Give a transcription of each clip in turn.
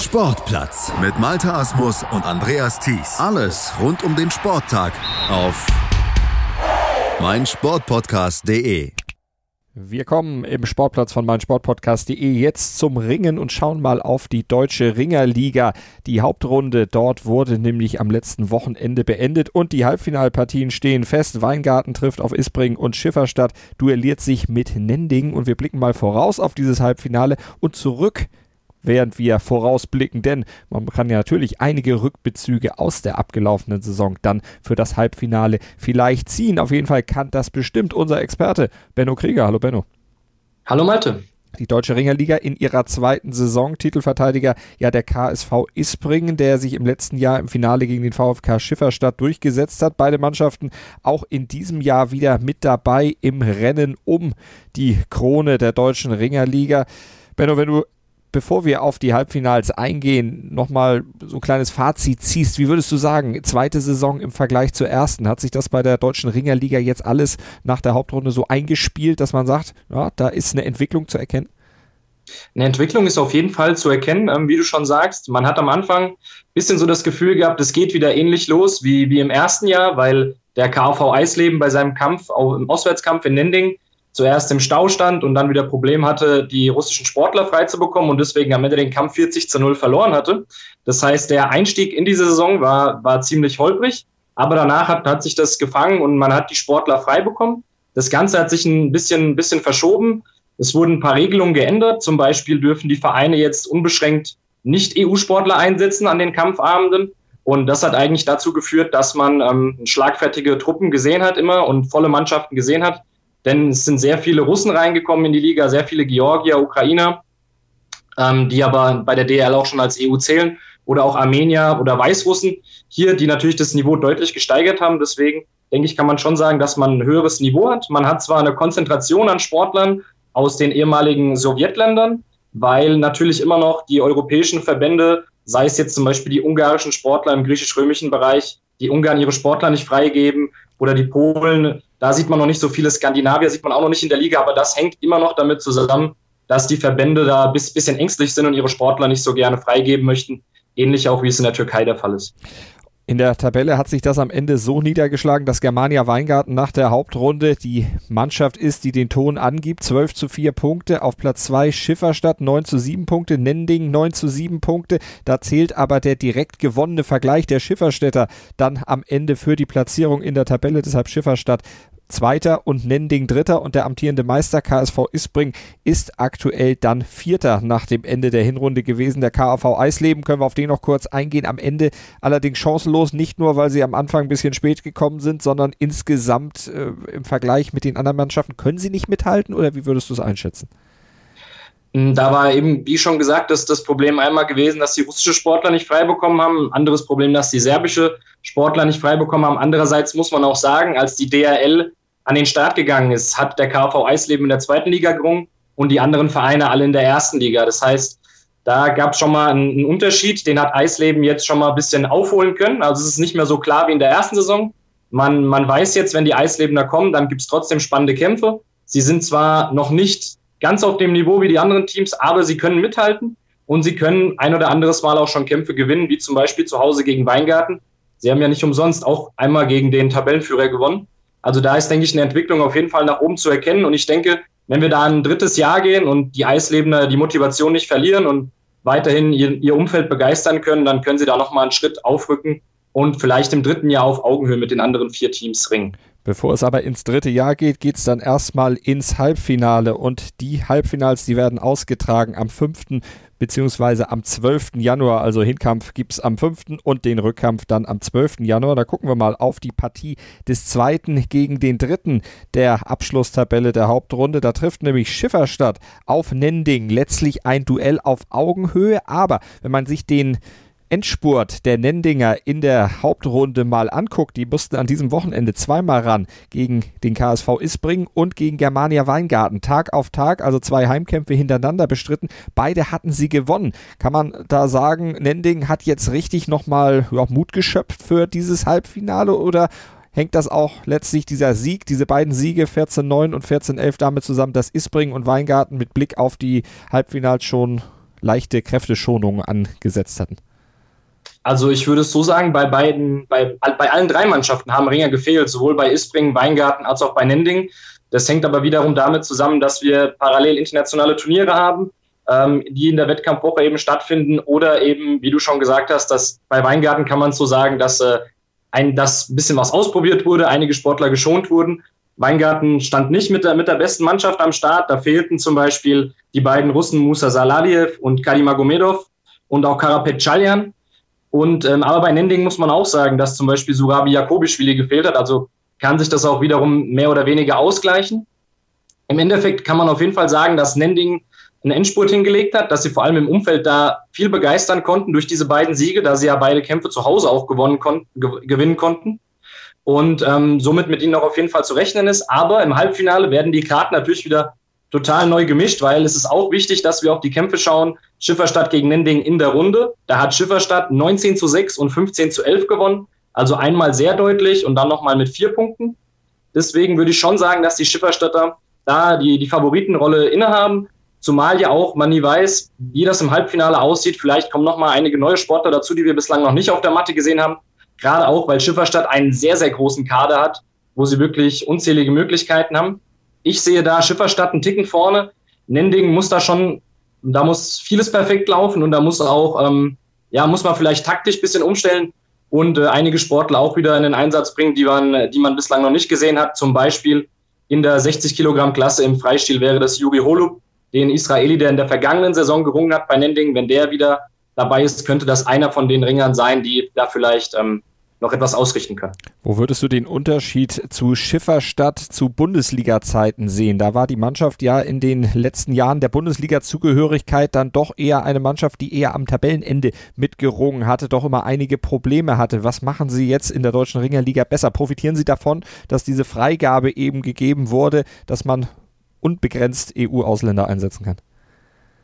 Sportplatz mit Malta Asmus und Andreas Thies. Alles rund um den Sporttag auf meinsportpodcast.de. Wir kommen im Sportplatz von meinsportpodcast.de jetzt zum Ringen und schauen mal auf die deutsche Ringerliga. Die Hauptrunde dort wurde nämlich am letzten Wochenende beendet und die Halbfinalpartien stehen fest. Weingarten trifft auf Isbring und Schifferstadt duelliert sich mit Nending und wir blicken mal voraus auf dieses Halbfinale und zurück während wir vorausblicken, denn man kann ja natürlich einige Rückbezüge aus der abgelaufenen Saison dann für das Halbfinale vielleicht ziehen. Auf jeden Fall kann das bestimmt unser Experte Benno Krieger. Hallo Benno. Hallo Malte. Die Deutsche Ringerliga in ihrer zweiten Saison. Titelverteidiger ja der KSV Isbringen, der sich im letzten Jahr im Finale gegen den VfK Schifferstadt durchgesetzt hat. Beide Mannschaften auch in diesem Jahr wieder mit dabei im Rennen um die Krone der Deutschen Ringerliga. Benno, wenn du bevor wir auf die Halbfinals eingehen, nochmal so ein kleines Fazit ziehst, wie würdest du sagen, zweite Saison im Vergleich zur ersten, hat sich das bei der deutschen Ringerliga jetzt alles nach der Hauptrunde so eingespielt, dass man sagt, ja, da ist eine Entwicklung zu erkennen? Eine Entwicklung ist auf jeden Fall zu erkennen, ähm, wie du schon sagst. Man hat am Anfang ein bisschen so das Gefühl gehabt, es geht wieder ähnlich los wie, wie im ersten Jahr, weil der KV Eisleben bei seinem Kampf, auch im Auswärtskampf in Nending, zuerst im Stau stand und dann wieder Problem hatte, die russischen Sportler freizubekommen und deswegen am Ende den Kampf 40 zu 0 verloren hatte. Das heißt, der Einstieg in diese Saison war, war ziemlich holprig, aber danach hat, hat sich das gefangen und man hat die Sportler frei bekommen. Das Ganze hat sich ein bisschen, ein bisschen verschoben. Es wurden ein paar Regelungen geändert. Zum Beispiel dürfen die Vereine jetzt unbeschränkt nicht EU-Sportler einsetzen an den Kampfabenden. Und das hat eigentlich dazu geführt, dass man ähm, schlagfertige Truppen gesehen hat immer und volle Mannschaften gesehen hat. Denn es sind sehr viele Russen reingekommen in die Liga, sehr viele Georgier, Ukrainer, ähm, die aber bei der DL auch schon als EU zählen, oder auch Armenier oder Weißrussen hier, die natürlich das Niveau deutlich gesteigert haben. Deswegen denke ich, kann man schon sagen, dass man ein höheres Niveau hat. Man hat zwar eine Konzentration an Sportlern aus den ehemaligen Sowjetländern, weil natürlich immer noch die europäischen Verbände, sei es jetzt zum Beispiel die ungarischen Sportler im griechisch-römischen Bereich, die Ungarn ihre Sportler nicht freigeben oder die Polen da sieht man noch nicht so viele Skandinavier, sieht man auch noch nicht in der Liga, aber das hängt immer noch damit zusammen, dass die Verbände da ein bisschen ängstlich sind und ihre Sportler nicht so gerne freigeben möchten. Ähnlich auch, wie es in der Türkei der Fall ist. In der Tabelle hat sich das am Ende so niedergeschlagen, dass Germania Weingarten nach der Hauptrunde die Mannschaft ist, die den Ton angibt. 12 zu 4 Punkte. Auf Platz 2 Schifferstadt 9 zu 7 Punkte. Nending 9 zu 7 Punkte. Da zählt aber der direkt gewonnene Vergleich der Schifferstädter dann am Ende für die Platzierung in der Tabelle. Deshalb Schifferstadt Zweiter und Nending Dritter und der amtierende Meister KSV Isbring ist aktuell dann Vierter nach dem Ende der Hinrunde gewesen. Der KAV Eisleben können wir auf den noch kurz eingehen. Am Ende allerdings chancenlos, nicht nur, weil sie am Anfang ein bisschen spät gekommen sind, sondern insgesamt äh, im Vergleich mit den anderen Mannschaften. Können sie nicht mithalten oder wie würdest du es einschätzen? Hm, da war eben, wie schon gesagt, das, das Problem einmal gewesen, dass die russische Sportler nicht frei bekommen haben. Ein anderes Problem, dass die serbische Sportler nicht frei bekommen haben. Andererseits muss man auch sagen, als die DRL an den Start gegangen ist, hat der KV Eisleben in der zweiten Liga gerungen und die anderen Vereine alle in der ersten Liga. Das heißt, da gab es schon mal einen Unterschied, den hat Eisleben jetzt schon mal ein bisschen aufholen können. Also es ist nicht mehr so klar wie in der ersten Saison. Man, man weiß jetzt, wenn die Eislebener kommen, dann gibt es trotzdem spannende Kämpfe. Sie sind zwar noch nicht ganz auf dem Niveau wie die anderen Teams, aber sie können mithalten und sie können ein oder anderes Mal auch schon Kämpfe gewinnen, wie zum Beispiel zu Hause gegen Weingarten. Sie haben ja nicht umsonst auch einmal gegen den Tabellenführer gewonnen. Also da ist, denke ich, eine Entwicklung auf jeden Fall nach oben zu erkennen. Und ich denke, wenn wir da ein drittes Jahr gehen und die Eislebener die Motivation nicht verlieren und weiterhin ihr, ihr Umfeld begeistern können, dann können sie da nochmal einen Schritt aufrücken und vielleicht im dritten Jahr auf Augenhöhe mit den anderen vier Teams ringen. Bevor es aber ins dritte Jahr geht, geht es dann erstmal ins Halbfinale und die Halbfinals, die werden ausgetragen am 5 beziehungsweise am 12. Januar. Also Hinkampf gibt es am 5. und den Rückkampf dann am 12. Januar. Da gucken wir mal auf die Partie des zweiten gegen den dritten der Abschlusstabelle der Hauptrunde. Da trifft nämlich Schifferstadt auf Nending. Letztlich ein Duell auf Augenhöhe, aber wenn man sich den Endspurt der Nendinger in der Hauptrunde mal anguckt, die mussten an diesem Wochenende zweimal ran gegen den KSV Isbring und gegen Germania Weingarten. Tag auf Tag, also zwei Heimkämpfe hintereinander bestritten. Beide hatten sie gewonnen. Kann man da sagen, Nending hat jetzt richtig nochmal ja, Mut geschöpft für dieses Halbfinale oder hängt das auch letztlich dieser Sieg, diese beiden Siege 14-9 und 14-11 damit zusammen, dass Isbring und Weingarten mit Blick auf die Halbfinals schon leichte Kräfteschonungen angesetzt hatten? Also ich würde es so sagen, bei beiden, bei, bei allen drei Mannschaften haben Ringer gefehlt, sowohl bei Isbring, Weingarten als auch bei Nending. Das hängt aber wiederum damit zusammen, dass wir parallel internationale Turniere haben, ähm, die in der Wettkampfwoche eben stattfinden oder eben, wie du schon gesagt hast, dass bei Weingarten kann man so sagen, dass äh, ein, das bisschen was ausprobiert wurde, einige Sportler geschont wurden. Weingarten stand nicht mit der, mit der besten Mannschaft am Start. Da fehlten zum Beispiel die beiden Russen Musa Saladiev und Kalimagomedov und auch Karapet Chalyan. Und ähm, aber bei Nending muss man auch sagen, dass zum Beispiel Surabi Jakobischwili gefehlt hat. Also kann sich das auch wiederum mehr oder weniger ausgleichen. Im Endeffekt kann man auf jeden Fall sagen, dass Nending einen Endspurt hingelegt hat, dass sie vor allem im Umfeld da viel begeistern konnten durch diese beiden Siege, da sie ja beide Kämpfe zu Hause auch gewonnen kon gewinnen konnten. Und ähm, somit mit ihnen auch auf jeden Fall zu rechnen ist. Aber im Halbfinale werden die Karten natürlich wieder total neu gemischt, weil es ist auch wichtig, dass wir auf die Kämpfe schauen. Schifferstadt gegen Nending in der Runde. Da hat Schifferstadt 19 zu 6 und 15 zu 11 gewonnen. Also einmal sehr deutlich und dann nochmal mit vier Punkten. Deswegen würde ich schon sagen, dass die Schifferstädter da die, die Favoritenrolle innehaben. Zumal ja auch man nie weiß, wie das im Halbfinale aussieht. Vielleicht kommen nochmal einige neue Sportler dazu, die wir bislang noch nicht auf der Matte gesehen haben. Gerade auch, weil Schifferstadt einen sehr, sehr großen Kader hat, wo sie wirklich unzählige Möglichkeiten haben. Ich sehe da Schifferstadt einen Ticken vorne. Nending muss da schon, da muss vieles perfekt laufen und da muss auch, ähm, ja, muss man vielleicht taktisch ein bisschen umstellen und äh, einige Sportler auch wieder in den Einsatz bringen, die man, die man bislang noch nicht gesehen hat. Zum Beispiel in der 60 Kilogramm Klasse im Freistil wäre das Yuri Holub, den Israeli, der in der vergangenen Saison gerungen hat bei Nending. Wenn der wieder dabei ist, könnte das einer von den Ringern sein, die da vielleicht ähm, noch etwas ausrichten können. Wo würdest du den Unterschied zu Schifferstadt zu Bundesliga-Zeiten sehen? Da war die Mannschaft ja in den letzten Jahren der Bundesliga-Zugehörigkeit dann doch eher eine Mannschaft, die eher am Tabellenende mitgerungen hatte, doch immer einige Probleme hatte. Was machen sie jetzt in der deutschen Ringerliga besser? Profitieren sie davon, dass diese Freigabe eben gegeben wurde, dass man unbegrenzt EU-Ausländer einsetzen kann?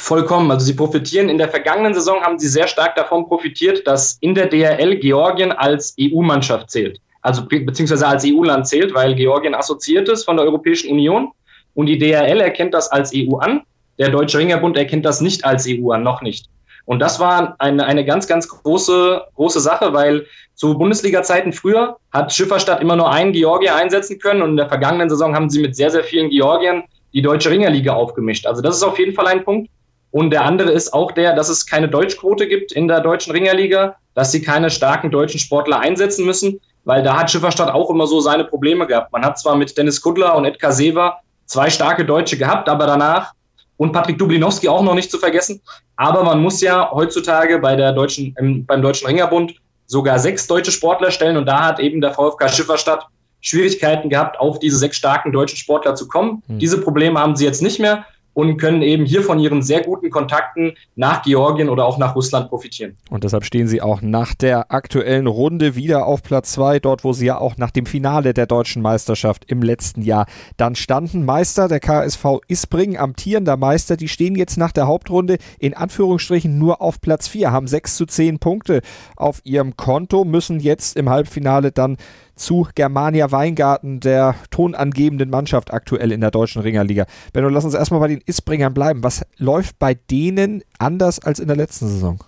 Vollkommen. Also sie profitieren. In der vergangenen Saison haben sie sehr stark davon profitiert, dass in der DRL Georgien als EU-Mannschaft zählt. Also beziehungsweise als EU-Land zählt, weil Georgien assoziiert ist von der Europäischen Union. Und die DRL erkennt das als EU an. Der Deutsche Ringerbund erkennt das nicht als EU an, noch nicht. Und das war eine, eine ganz, ganz große, große Sache, weil zu Bundesliga-Zeiten früher hat Schifferstadt immer nur einen Georgier einsetzen können und in der vergangenen Saison haben sie mit sehr, sehr vielen Georgiern die deutsche Ringerliga aufgemischt. Also das ist auf jeden Fall ein Punkt. Und der andere ist auch der, dass es keine Deutschquote gibt in der deutschen Ringerliga, dass sie keine starken deutschen Sportler einsetzen müssen, weil da hat Schifferstadt auch immer so seine Probleme gehabt. Man hat zwar mit Dennis Kudler und Edgar Sever zwei starke Deutsche gehabt, aber danach und Patrick Dublinowski auch noch nicht zu vergessen. Aber man muss ja heutzutage bei der deutschen, ähm, beim Deutschen Ringerbund sogar sechs deutsche Sportler stellen und da hat eben der VfK Schifferstadt Schwierigkeiten gehabt, auf diese sechs starken deutschen Sportler zu kommen. Hm. Diese Probleme haben sie jetzt nicht mehr und können eben hier von ihren sehr guten Kontakten nach Georgien oder auch nach Russland profitieren. Und deshalb stehen sie auch nach der aktuellen Runde wieder auf Platz zwei, dort wo sie ja auch nach dem Finale der deutschen Meisterschaft im letzten Jahr dann standen. Meister der KSV Isbring, amtierender Meister, die stehen jetzt nach der Hauptrunde in Anführungsstrichen nur auf Platz vier, haben sechs zu zehn Punkte auf ihrem Konto, müssen jetzt im Halbfinale dann zu Germania Weingarten, der tonangebenden Mannschaft aktuell in der deutschen Ringerliga. Benno, lass uns erstmal bei den Isbringern bleiben. Was läuft bei denen anders als in der letzten Saison?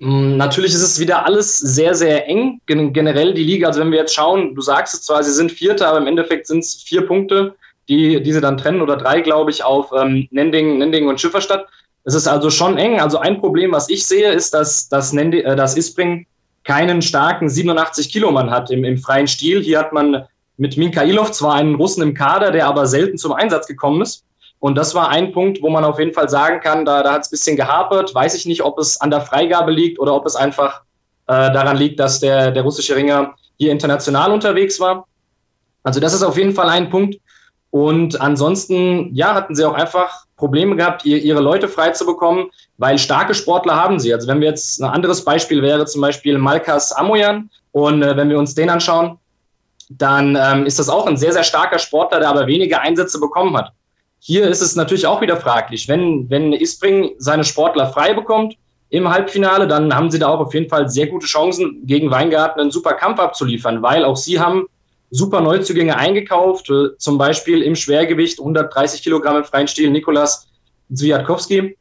Mm, natürlich ist es wieder alles sehr, sehr eng, generell die Liga. Also wenn wir jetzt schauen, du sagst es zwar, sie sind Vierter, aber im Endeffekt sind es vier Punkte, die, die sie dann trennen oder drei, glaube ich, auf ähm, Nending, Nending und Schifferstadt. Es ist also schon eng. Also ein Problem, was ich sehe, ist, dass, dass, Nending, äh, dass Isbring keinen starken 87 Kilo Mann hat im, im freien Stil. Hier hat man mit Minkailov zwar einen Russen im Kader, der aber selten zum Einsatz gekommen ist. Und das war ein Punkt, wo man auf jeden Fall sagen kann, da, da hat es ein bisschen gehapert. Weiß ich nicht, ob es an der Freigabe liegt oder ob es einfach äh, daran liegt, dass der, der russische Ringer hier international unterwegs war. Also das ist auf jeden Fall ein Punkt. Und ansonsten, ja, hatten sie auch einfach Probleme gehabt, ihr, ihre Leute frei zu bekommen, weil starke Sportler haben sie. Also wenn wir jetzt ein anderes Beispiel wäre, zum Beispiel Malkas Amoyan, und äh, wenn wir uns den anschauen, dann ähm, ist das auch ein sehr, sehr starker Sportler, der aber wenige Einsätze bekommen hat. Hier ist es natürlich auch wieder fraglich. Wenn, wenn Ispring seine Sportler frei bekommt im Halbfinale, dann haben sie da auch auf jeden Fall sehr gute Chancen, gegen Weingarten einen super Kampf abzuliefern, weil auch sie haben super Neuzugänge eingekauft, äh, zum Beispiel im Schwergewicht 130 Kilogramm im freien Stil Nikolas Zwiatkowski.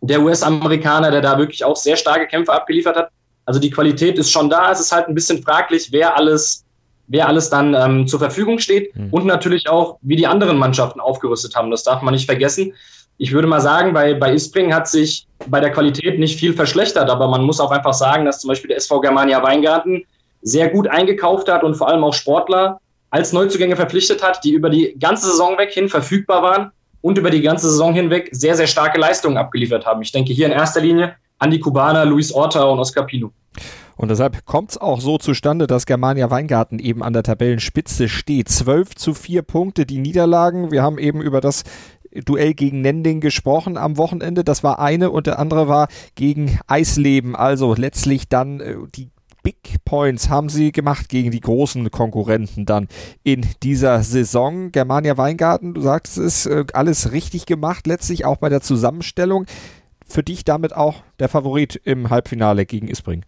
der US-Amerikaner, der da wirklich auch sehr starke Kämpfe abgeliefert hat. Also die Qualität ist schon da. Es ist halt ein bisschen fraglich, wer alles, wer alles dann ähm, zur Verfügung steht mhm. und natürlich auch, wie die anderen Mannschaften aufgerüstet haben. Das darf man nicht vergessen. Ich würde mal sagen, bei, bei Ispring hat sich bei der Qualität nicht viel verschlechtert, aber man muss auch einfach sagen, dass zum Beispiel der SV Germania Weingarten sehr gut eingekauft hat und vor allem auch Sportler als Neuzugänge verpflichtet hat, die über die ganze Saison weg hin verfügbar waren und über die ganze Saison hinweg sehr, sehr starke Leistungen abgeliefert haben. Ich denke hier in erster Linie an die Kubaner Luis Orta und Oscar Pino. Und deshalb kommt es auch so zustande, dass Germania Weingarten eben an der Tabellenspitze steht. 12 zu 4 Punkte die Niederlagen. Wir haben eben über das Duell gegen Nending gesprochen am Wochenende. Das war eine und der andere war gegen Eisleben. Also letztlich dann äh, die Big Points haben sie gemacht gegen die großen Konkurrenten dann in dieser Saison. Germania Weingarten, du sagst, es äh, alles richtig gemacht, letztlich auch bei der Zusammenstellung. Für dich damit auch der Favorit im Halbfinale gegen Ispring?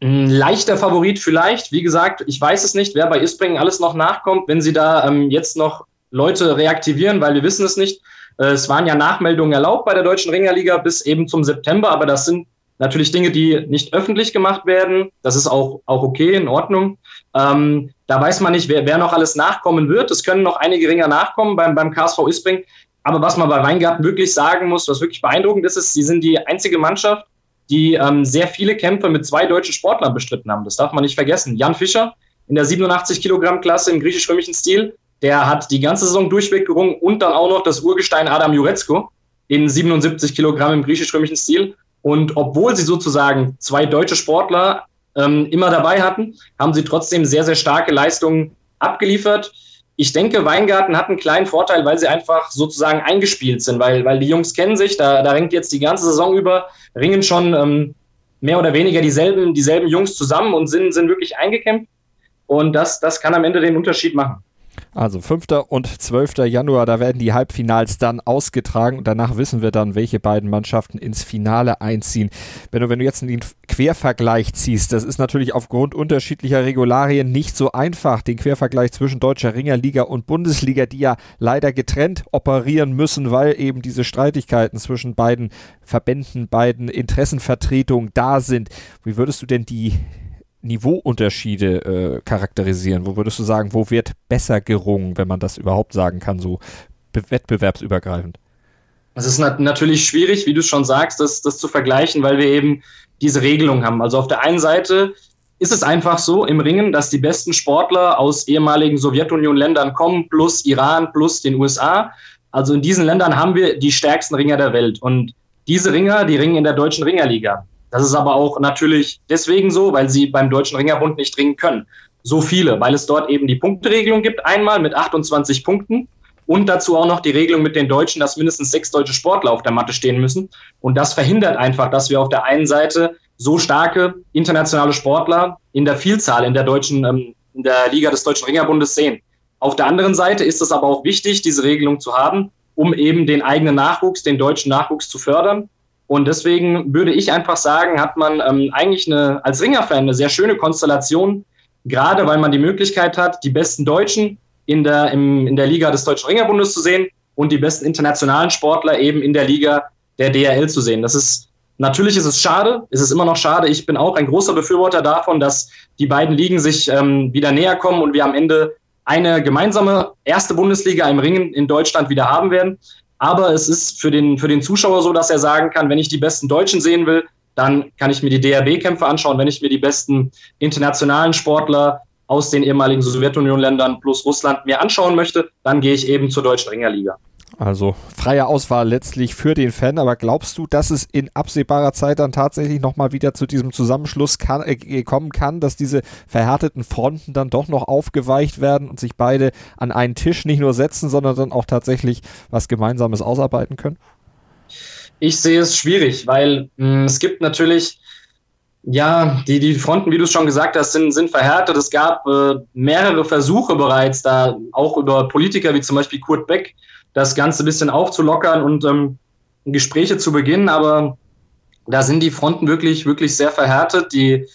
Ein leichter Favorit vielleicht. Wie gesagt, ich weiß es nicht, wer bei Ispring alles noch nachkommt, wenn sie da ähm, jetzt noch Leute reaktivieren, weil wir wissen es nicht. Äh, es waren ja Nachmeldungen erlaubt bei der Deutschen Ringerliga bis eben zum September, aber das sind Natürlich Dinge, die nicht öffentlich gemacht werden. Das ist auch, auch okay, in Ordnung. Ähm, da weiß man nicht, wer, wer noch alles nachkommen wird. Es können noch einige Ringer nachkommen beim, beim KSV Ispring. Aber was man bei Weingarten wirklich sagen muss, was wirklich beeindruckend ist, ist, sie sind die einzige Mannschaft, die ähm, sehr viele Kämpfe mit zwei deutschen Sportlern bestritten haben. Das darf man nicht vergessen. Jan Fischer in der 87 Kilogramm Klasse im griechisch-römischen Stil, der hat die ganze Saison durchweg gerungen und dann auch noch das Urgestein Adam Jurecko in 77 Kilogramm im griechisch-römischen Stil. Und obwohl sie sozusagen zwei deutsche Sportler ähm, immer dabei hatten, haben sie trotzdem sehr, sehr starke Leistungen abgeliefert. Ich denke, Weingarten hat einen kleinen Vorteil, weil sie einfach sozusagen eingespielt sind, weil, weil die Jungs kennen sich, da, da ringt jetzt die ganze Saison über, ringen schon ähm, mehr oder weniger dieselben, dieselben Jungs zusammen und sind, sind wirklich eingekämpft. Und das, das kann am Ende den Unterschied machen. Also 5. und 12. Januar, da werden die Halbfinals dann ausgetragen danach wissen wir dann, welche beiden Mannschaften ins Finale einziehen. Wenn du, wenn du jetzt den Quervergleich ziehst, das ist natürlich aufgrund unterschiedlicher Regularien nicht so einfach, den Quervergleich zwischen deutscher Ringerliga und Bundesliga, die ja leider getrennt operieren müssen, weil eben diese Streitigkeiten zwischen beiden Verbänden, beiden Interessenvertretungen da sind. Wie würdest du denn die Niveauunterschiede äh, charakterisieren? Wo würdest du sagen, wo wird besser gerungen, wenn man das überhaupt sagen kann, so wettbewerbsübergreifend? Es ist nat natürlich schwierig, wie du schon sagst, das, das zu vergleichen, weil wir eben diese Regelung haben. Also auf der einen Seite ist es einfach so im Ringen, dass die besten Sportler aus ehemaligen Sowjetunion-Ländern kommen, plus Iran, plus den USA. Also in diesen Ländern haben wir die stärksten Ringer der Welt. Und diese Ringer, die ringen in der deutschen Ringerliga. Das ist aber auch natürlich deswegen so, weil sie beim Deutschen Ringerbund nicht ringen können. So viele, weil es dort eben die Punkteregelung gibt, einmal mit 28 Punkten und dazu auch noch die Regelung mit den Deutschen, dass mindestens sechs deutsche Sportler auf der Matte stehen müssen. Und das verhindert einfach, dass wir auf der einen Seite so starke internationale Sportler in der Vielzahl in der deutschen, ähm, in der Liga des Deutschen Ringerbundes sehen. Auf der anderen Seite ist es aber auch wichtig, diese Regelung zu haben, um eben den eigenen Nachwuchs, den deutschen Nachwuchs zu fördern und deswegen würde ich einfach sagen, hat man ähm, eigentlich eine, als Ringer-Fan eine sehr schöne Konstellation, gerade weil man die Möglichkeit hat, die besten Deutschen in der, im, in der Liga des Deutschen Ringerbundes zu sehen und die besten internationalen Sportler eben in der Liga der DRL zu sehen. Das ist natürlich ist es schade, ist es immer noch schade. Ich bin auch ein großer Befürworter davon, dass die beiden Ligen sich ähm, wieder näher kommen und wir am Ende eine gemeinsame erste Bundesliga im Ringen in Deutschland wieder haben werden. Aber es ist für den, für den Zuschauer so, dass er sagen kann, wenn ich die besten Deutschen sehen will, dann kann ich mir die DRB-Kämpfe anschauen. Wenn ich mir die besten internationalen Sportler aus den ehemaligen Sowjetunion-Ländern plus Russland mir anschauen möchte, dann gehe ich eben zur Deutschen Ringerliga. Also freie Auswahl letztlich für den Fan, aber glaubst du, dass es in absehbarer Zeit dann tatsächlich nochmal wieder zu diesem Zusammenschluss kann, äh, kommen kann, dass diese verhärteten Fronten dann doch noch aufgeweicht werden und sich beide an einen Tisch nicht nur setzen, sondern dann auch tatsächlich was Gemeinsames ausarbeiten können? Ich sehe es schwierig, weil mh, hm, es gibt natürlich ja, die, die Fronten, wie du es schon gesagt hast, sind, sind verhärtet. Es gab äh, mehrere Versuche bereits, da auch über Politiker wie zum Beispiel Kurt Beck das Ganze ein bisschen aufzulockern und ähm, Gespräche zu beginnen, aber da sind die Fronten wirklich, wirklich sehr verhärtet. Die,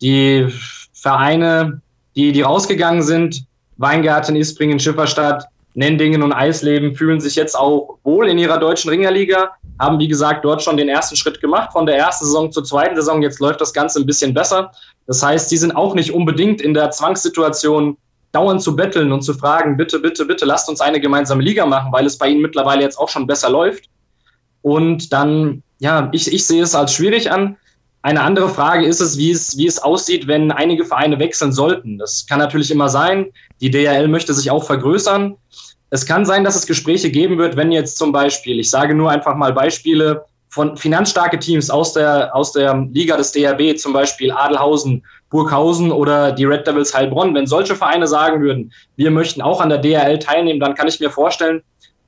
die Vereine, die, die rausgegangen sind, Weingarten, Ispringen, Schifferstadt, Nendingen und Eisleben fühlen sich jetzt auch wohl in ihrer deutschen Ringerliga, haben wie gesagt dort schon den ersten Schritt gemacht von der ersten Saison zur zweiten Saison. Jetzt läuft das Ganze ein bisschen besser. Das heißt, sie sind auch nicht unbedingt in der Zwangssituation, dauernd zu betteln und zu fragen, bitte, bitte, bitte, lasst uns eine gemeinsame Liga machen, weil es bei ihnen mittlerweile jetzt auch schon besser läuft. Und dann, ja, ich, ich sehe es als schwierig an. Eine andere Frage ist es, wie es, wie es aussieht, wenn einige Vereine wechseln sollten. Das kann natürlich immer sein. Die DRL möchte sich auch vergrößern. Es kann sein, dass es Gespräche geben wird, wenn jetzt zum Beispiel, ich sage nur einfach mal Beispiele von finanzstarke Teams aus der, aus der Liga des DRB, zum Beispiel Adelhausen, Burghausen oder die Red Devils Heilbronn, wenn solche Vereine sagen würden, wir möchten auch an der DRL teilnehmen, dann kann ich mir vorstellen,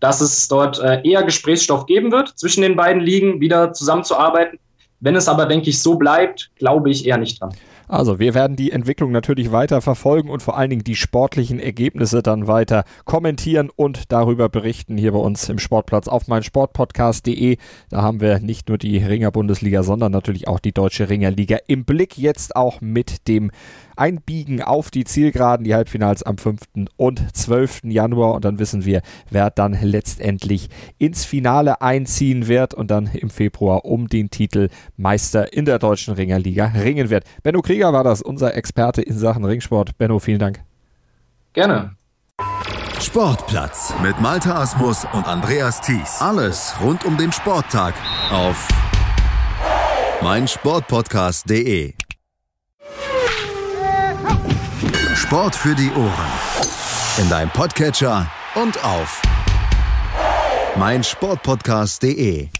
dass es dort äh, eher Gesprächsstoff geben wird, zwischen den beiden Ligen wieder zusammenzuarbeiten. Wenn es aber, denke ich, so bleibt, glaube ich eher nicht dran. Also wir werden die Entwicklung natürlich weiter verfolgen und vor allen Dingen die sportlichen Ergebnisse dann weiter kommentieren und darüber berichten hier bei uns im Sportplatz auf meinsportpodcast.de. Da haben wir nicht nur die Ringer-Bundesliga, sondern natürlich auch die Deutsche Ringerliga im Blick. Jetzt auch mit dem Einbiegen auf die Zielgeraden, die Halbfinals am 5. und 12. Januar. Und dann wissen wir, wer dann letztendlich ins Finale einziehen wird und dann im Februar um den Titel Meister in der Deutschen Ringerliga ringen wird. Benno Krieger war das, unser Experte in Sachen Ringsport. Benno, vielen Dank. Gerne. Sportplatz mit Malta Asmus und Andreas Thies. Alles rund um den Sporttag auf meinsportpodcast.de. Sport für die Ohren. In deinem Podcatcher und auf meinsportpodcast.de.